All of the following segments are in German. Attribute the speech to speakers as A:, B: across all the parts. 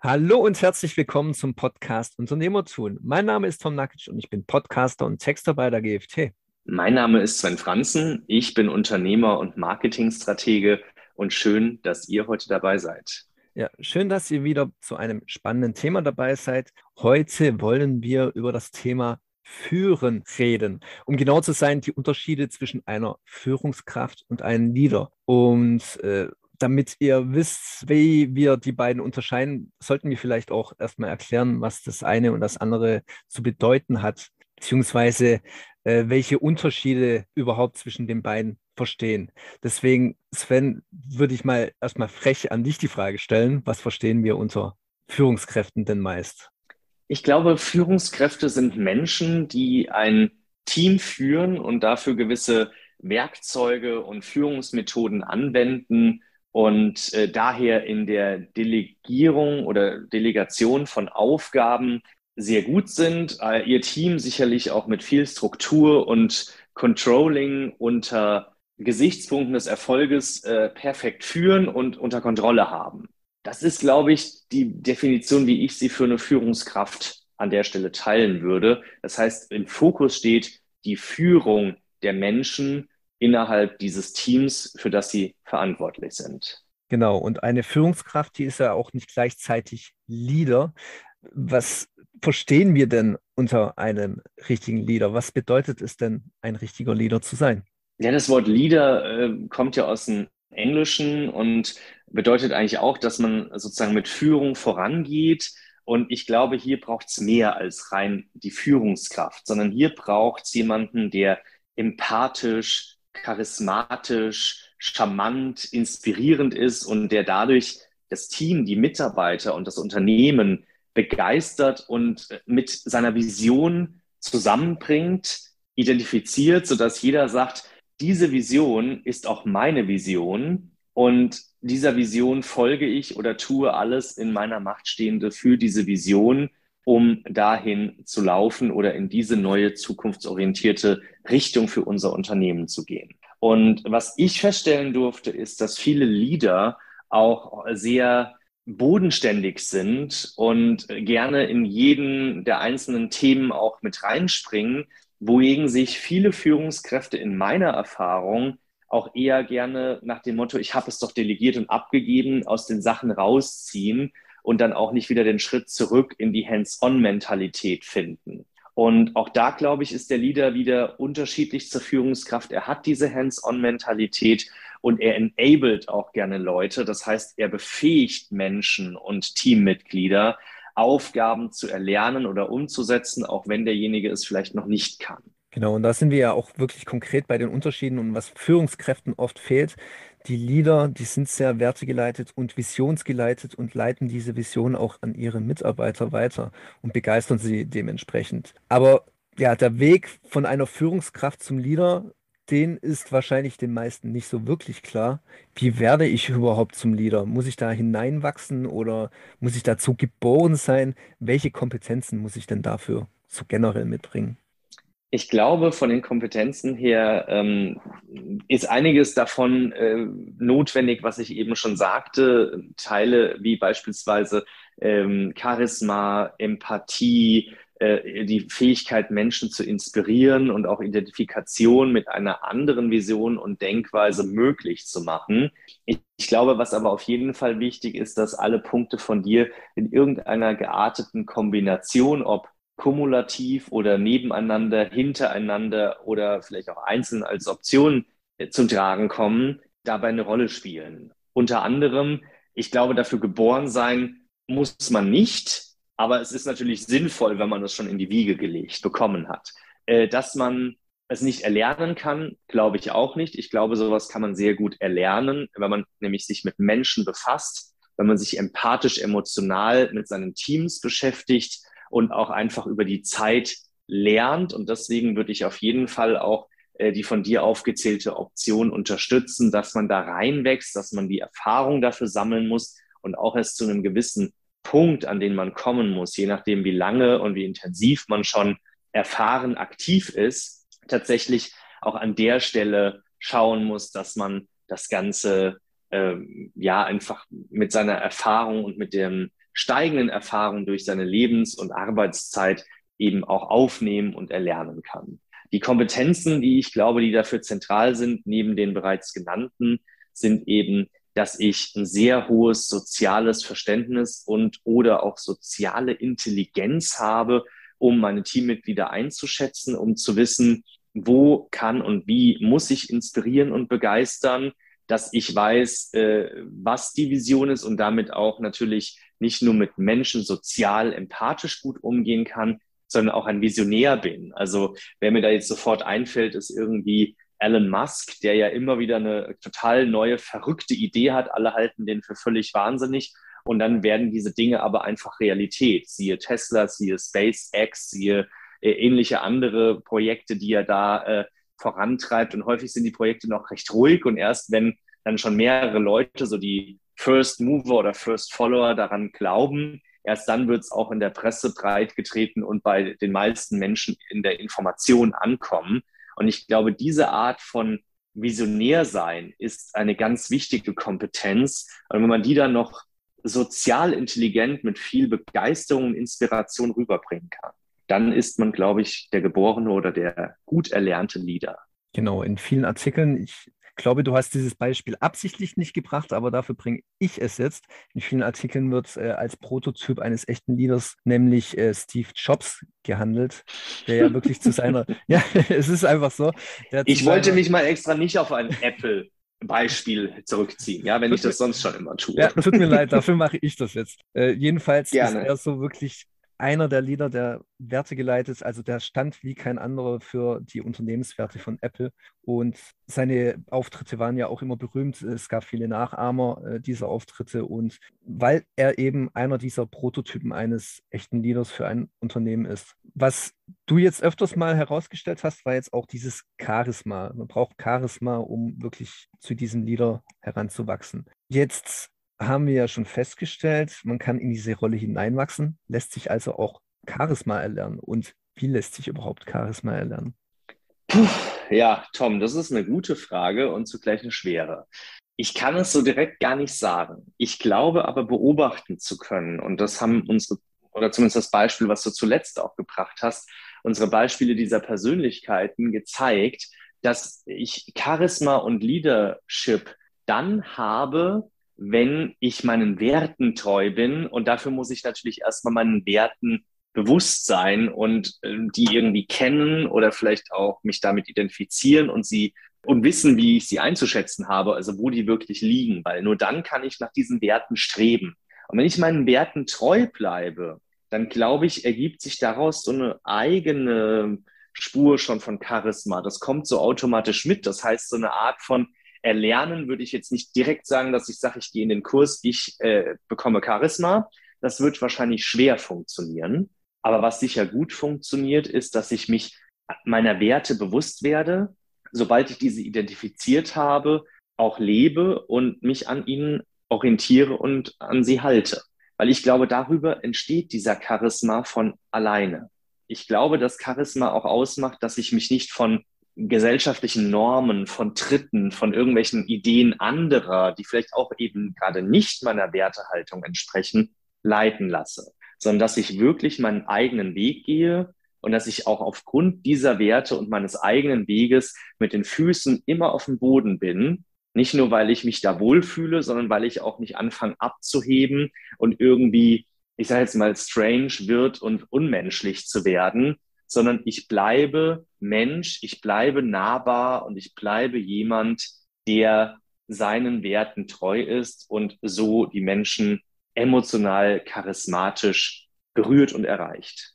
A: Hallo und herzlich willkommen zum Podcast Unternehmer tun. Mein Name ist Tom Nakic und ich bin Podcaster und Texter bei der GFT.
B: Mein Name ist Sven Franzen. Ich bin Unternehmer und Marketingstratege und schön, dass ihr heute dabei seid.
A: Ja, schön, dass ihr wieder zu einem spannenden Thema dabei seid. Heute wollen wir über das Thema Führen reden. Um genau zu sein, die Unterschiede zwischen einer Führungskraft und einem Leader. Und äh, damit ihr wisst, wie wir die beiden unterscheiden, sollten wir vielleicht auch erstmal erklären, was das eine und das andere zu bedeuten hat, beziehungsweise äh, welche Unterschiede überhaupt zwischen den beiden verstehen. Deswegen, Sven, würde ich mal erstmal frech an dich die Frage stellen, was verstehen wir unter Führungskräften denn meist?
B: Ich glaube, Führungskräfte sind Menschen, die ein Team führen und dafür gewisse Werkzeuge und Führungsmethoden anwenden, und äh, daher in der Delegierung oder Delegation von Aufgaben sehr gut sind. Äh, ihr Team sicherlich auch mit viel Struktur und Controlling unter Gesichtspunkten des Erfolges äh, perfekt führen und unter Kontrolle haben. Das ist, glaube ich, die Definition, wie ich sie für eine Führungskraft an der Stelle teilen würde. Das heißt, im Fokus steht die Führung der Menschen innerhalb dieses Teams, für das sie verantwortlich sind.
A: Genau, und eine Führungskraft, die ist ja auch nicht gleichzeitig Leader. Was verstehen wir denn unter einem richtigen Leader? Was bedeutet es denn, ein richtiger Leader zu sein?
B: Ja, das Wort Leader äh, kommt ja aus dem Englischen und bedeutet eigentlich auch, dass man sozusagen mit Führung vorangeht. Und ich glaube, hier braucht es mehr als rein die Führungskraft, sondern hier braucht es jemanden, der empathisch, charismatisch, charmant, inspirierend ist und der dadurch das Team, die Mitarbeiter und das Unternehmen begeistert und mit seiner Vision zusammenbringt, identifiziert, sodass jeder sagt, diese Vision ist auch meine Vision und dieser Vision folge ich oder tue alles in meiner Macht Stehende für diese Vision, um dahin zu laufen oder in diese neue zukunftsorientierte Richtung für unser Unternehmen zu gehen. Und was ich feststellen durfte, ist, dass viele Leader auch sehr bodenständig sind und gerne in jeden der einzelnen Themen auch mit reinspringen, wohingegen sich viele Führungskräfte in meiner Erfahrung auch eher gerne nach dem Motto, ich habe es doch delegiert und abgegeben, aus den Sachen rausziehen und dann auch nicht wieder den Schritt zurück in die Hands-on-Mentalität finden. Und auch da, glaube ich, ist der Leader wieder unterschiedlich zur Führungskraft. Er hat diese Hands-on-Mentalität und er enabled auch gerne Leute. Das heißt, er befähigt Menschen und Teammitglieder, Aufgaben zu erlernen oder umzusetzen, auch wenn derjenige es vielleicht noch nicht kann.
A: Genau, und da sind wir ja auch wirklich konkret bei den Unterschieden und was Führungskräften oft fehlt. Die Leader, die sind sehr wertegeleitet und visionsgeleitet und leiten diese Vision auch an ihre Mitarbeiter weiter und begeistern sie dementsprechend. Aber ja, der Weg von einer Führungskraft zum Leader, den ist wahrscheinlich den meisten nicht so wirklich klar. Wie werde ich überhaupt zum Leader? Muss ich da hineinwachsen oder muss ich dazu geboren sein? Welche Kompetenzen muss ich denn dafür so generell mitbringen?
B: Ich glaube, von den Kompetenzen her ähm, ist einiges davon äh, notwendig, was ich eben schon sagte. Teile wie beispielsweise ähm, Charisma, Empathie, äh, die Fähigkeit, Menschen zu inspirieren und auch Identifikation mit einer anderen Vision und Denkweise möglich zu machen. Ich, ich glaube, was aber auf jeden Fall wichtig ist, dass alle Punkte von dir in irgendeiner gearteten Kombination, ob kumulativ oder nebeneinander, hintereinander oder vielleicht auch einzeln als Option äh, zum Tragen kommen, dabei eine Rolle spielen. Unter anderem, ich glaube, dafür geboren sein muss man nicht, aber es ist natürlich sinnvoll, wenn man es schon in die Wiege gelegt bekommen hat. Äh, dass man es nicht erlernen kann, glaube ich auch nicht. Ich glaube, sowas kann man sehr gut erlernen, wenn man nämlich sich mit Menschen befasst, wenn man sich empathisch, emotional mit seinen Teams beschäftigt, und auch einfach über die Zeit lernt. Und deswegen würde ich auf jeden Fall auch äh, die von dir aufgezählte Option unterstützen, dass man da reinwächst, dass man die Erfahrung dafür sammeln muss und auch erst zu einem gewissen Punkt, an den man kommen muss, je nachdem, wie lange und wie intensiv man schon erfahren aktiv ist, tatsächlich auch an der Stelle schauen muss, dass man das Ganze ähm, ja einfach mit seiner Erfahrung und mit dem steigenden Erfahrung durch seine Lebens- und Arbeitszeit eben auch aufnehmen und erlernen kann. Die Kompetenzen, die ich glaube, die dafür zentral sind, neben den bereits genannten, sind eben, dass ich ein sehr hohes soziales Verständnis und oder auch soziale Intelligenz habe, um meine Teammitglieder einzuschätzen, um zu wissen, wo kann und wie muss ich inspirieren und begeistern, dass ich weiß, äh, was die Vision ist und damit auch natürlich nicht nur mit Menschen sozial empathisch gut umgehen kann, sondern auch ein Visionär bin. Also wer mir da jetzt sofort einfällt, ist irgendwie Elon Musk, der ja immer wieder eine total neue, verrückte Idee hat. Alle halten den für völlig wahnsinnig. Und dann werden diese Dinge aber einfach Realität. Siehe Tesla, siehe SpaceX, siehe äh, ähnliche andere Projekte, die er da äh, vorantreibt. Und häufig sind die Projekte noch recht ruhig. Und erst wenn dann schon mehrere Leute, so die First Mover oder First Follower daran glauben, Erst dann wird es auch in der Presse breit getreten und bei den meisten Menschen in der Information ankommen. Und ich glaube, diese Art von Visionär sein ist eine ganz wichtige Kompetenz. Und wenn man die dann noch sozial intelligent mit viel Begeisterung und Inspiration rüberbringen kann, dann ist man, glaube ich, der geborene oder der gut erlernte Leader.
A: Genau, in vielen Artikeln, ich glaube, du hast dieses Beispiel absichtlich nicht gebracht, aber dafür bringe ich es jetzt. In vielen Artikeln wird äh, als Prototyp eines echten Leaders, nämlich äh, Steve Jobs, gehandelt, der ja wirklich zu seiner, ja, es ist einfach so.
B: Ich wollte seiner... mich mal extra nicht auf ein Apple Beispiel zurückziehen, ja, wenn ich das sonst schon immer tue. Ja,
A: tut mir leid, dafür mache ich das jetzt. Äh, jedenfalls Gerne. ist er so wirklich einer der Leader, der Werte geleitet ist, also der stand wie kein anderer für die Unternehmenswerte von Apple. Und seine Auftritte waren ja auch immer berühmt. Es gab viele Nachahmer äh, dieser Auftritte. Und weil er eben einer dieser Prototypen eines echten Leaders für ein Unternehmen ist. Was du jetzt öfters mal herausgestellt hast, war jetzt auch dieses Charisma. Man braucht Charisma, um wirklich zu diesem Leader heranzuwachsen. Jetzt haben wir ja schon festgestellt, man kann in diese Rolle hineinwachsen, lässt sich also auch Charisma erlernen. Und wie lässt sich überhaupt Charisma erlernen?
B: Ja, Tom, das ist eine gute Frage und zugleich eine schwere. Ich kann es so direkt gar nicht sagen. Ich glaube aber beobachten zu können, und das haben unsere, oder zumindest das Beispiel, was du zuletzt auch gebracht hast, unsere Beispiele dieser Persönlichkeiten gezeigt, dass ich Charisma und Leadership dann habe, wenn ich meinen Werten treu bin. Und dafür muss ich natürlich erstmal meinen Werten bewusst sein und äh, die irgendwie kennen oder vielleicht auch mich damit identifizieren und sie und wissen, wie ich sie einzuschätzen habe, also wo die wirklich liegen, weil nur dann kann ich nach diesen Werten streben. Und wenn ich meinen Werten treu bleibe, dann glaube ich, ergibt sich daraus so eine eigene Spur schon von Charisma. Das kommt so automatisch mit. Das heißt, so eine Art von Erlernen würde ich jetzt nicht direkt sagen, dass ich sage, ich gehe in den Kurs, ich äh, bekomme Charisma. Das wird wahrscheinlich schwer funktionieren. Aber was sicher gut funktioniert, ist, dass ich mich meiner Werte bewusst werde, sobald ich diese identifiziert habe, auch lebe und mich an ihnen orientiere und an sie halte. Weil ich glaube, darüber entsteht dieser Charisma von alleine. Ich glaube, dass Charisma auch ausmacht, dass ich mich nicht von gesellschaftlichen Normen, von Tritten, von irgendwelchen Ideen anderer, die vielleicht auch eben gerade nicht meiner Wertehaltung entsprechen, leiten lasse, sondern dass ich wirklich meinen eigenen Weg gehe und dass ich auch aufgrund dieser Werte und meines eigenen Weges mit den Füßen immer auf dem Boden bin. Nicht nur, weil ich mich da wohlfühle, sondern weil ich auch nicht anfange abzuheben und irgendwie, ich sage jetzt mal, strange wird und unmenschlich zu werden, sondern ich bleibe Mensch, ich bleibe nahbar und ich bleibe jemand, der seinen Werten treu ist und so die Menschen emotional, charismatisch berührt und erreicht.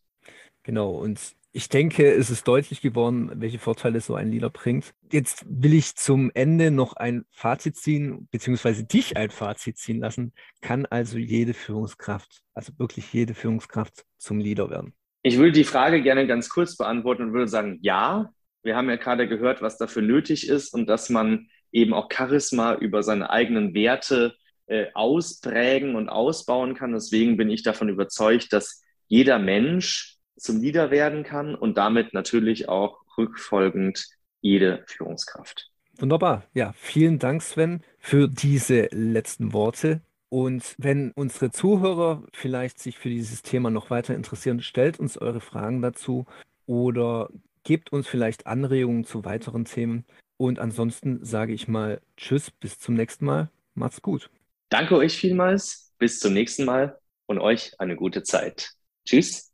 A: Genau, und ich denke, es ist deutlich geworden, welche Vorteile so ein Leader bringt. Jetzt will ich zum Ende noch ein Fazit ziehen, beziehungsweise dich ein Fazit ziehen lassen. Kann also jede Führungskraft, also wirklich jede Führungskraft zum Leader werden?
B: Ich würde die Frage gerne ganz kurz beantworten und würde sagen, ja. Wir haben ja gerade gehört, was dafür nötig ist und dass man eben auch Charisma über seine eigenen Werte äh, ausprägen und ausbauen kann. Deswegen bin ich davon überzeugt, dass jeder Mensch zum Leader werden kann und damit natürlich auch rückfolgend jede Führungskraft.
A: Wunderbar. Ja, vielen Dank, Sven, für diese letzten Worte. Und wenn unsere Zuhörer vielleicht sich für dieses Thema noch weiter interessieren, stellt uns eure Fragen dazu oder gebt uns vielleicht Anregungen zu weiteren Themen. Und ansonsten sage ich mal Tschüss, bis zum nächsten Mal. Macht's gut.
B: Danke euch vielmals. Bis zum nächsten Mal und euch eine gute Zeit. Tschüss.